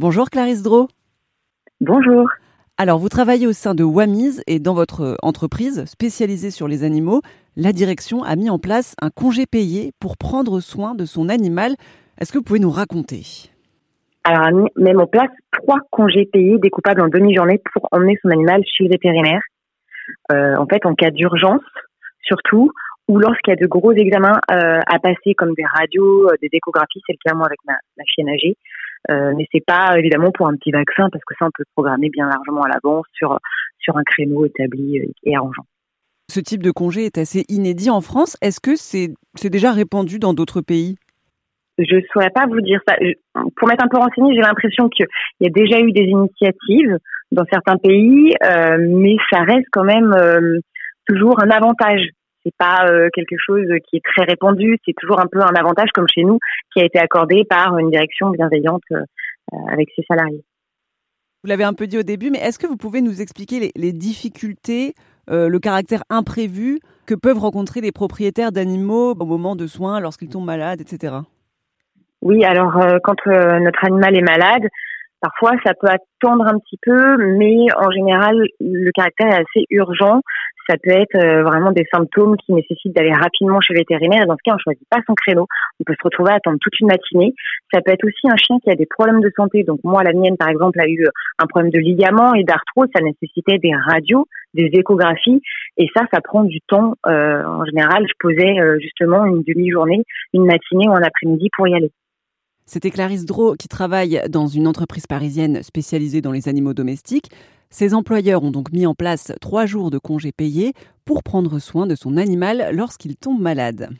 Bonjour Clarisse Drault. Bonjour. Alors, vous travaillez au sein de Wamiz et dans votre entreprise spécialisée sur les animaux, la direction a mis en place un congé payé pour prendre soin de son animal. Est-ce que vous pouvez nous raconter? Alors, mis en place trois congés payés découpables en demi-journée pour emmener son animal chez le vétérinaire. Euh, en fait, en cas d'urgence, surtout, ou lorsqu'il y a de gros examens euh, à passer, comme des radios, euh, des échographies, c'est le cas moi avec ma, ma chienne âgée. Euh, mais c'est pas évidemment pour un petit vaccin parce que ça on peut programmer bien largement à l'avance sur sur un créneau établi et arrangeant. Ce type de congé est assez inédit en France. Est-ce que c'est c'est déjà répandu dans d'autres pays? Je ne saurais pas vous dire ça. Pour m'être un peu renseignée, j'ai l'impression qu'il y a déjà eu des initiatives dans certains pays, euh, mais ça reste quand même euh, toujours un avantage c'est pas euh, quelque chose qui est très répandu, c'est toujours un peu un avantage comme chez nous qui a été accordé par une direction bienveillante euh, avec ses salariés. Vous l'avez un peu dit au début, mais est-ce que vous pouvez nous expliquer les, difficultés, euh, le caractère imprévu que peuvent rencontrer les propriétaires d'animaux au moment de soins, lorsqu'ils tombent malades, etc. Oui, alors quand notre animal est malade, Parfois, ça peut attendre un petit peu, mais en général, le caractère est assez urgent. Ça peut être euh, vraiment des symptômes qui nécessitent d'aller rapidement chez vétérinaire. Dans ce cas, on choisit pas son créneau. On peut se retrouver à attendre toute une matinée. Ça peut être aussi un chien qui a des problèmes de santé. Donc moi, la mienne, par exemple, a eu euh, un problème de ligament et d'arthrose. Ça nécessitait des radios, des échographies. Et ça, ça prend du temps. Euh, en général, je posais justement une demi-journée, une matinée ou un après-midi pour y aller. C'était Clarisse Drault qui travaille dans une entreprise parisienne spécialisée dans les animaux domestiques. Ses employeurs ont donc mis en place trois jours de congés payés pour prendre soin de son animal lorsqu'il tombe malade.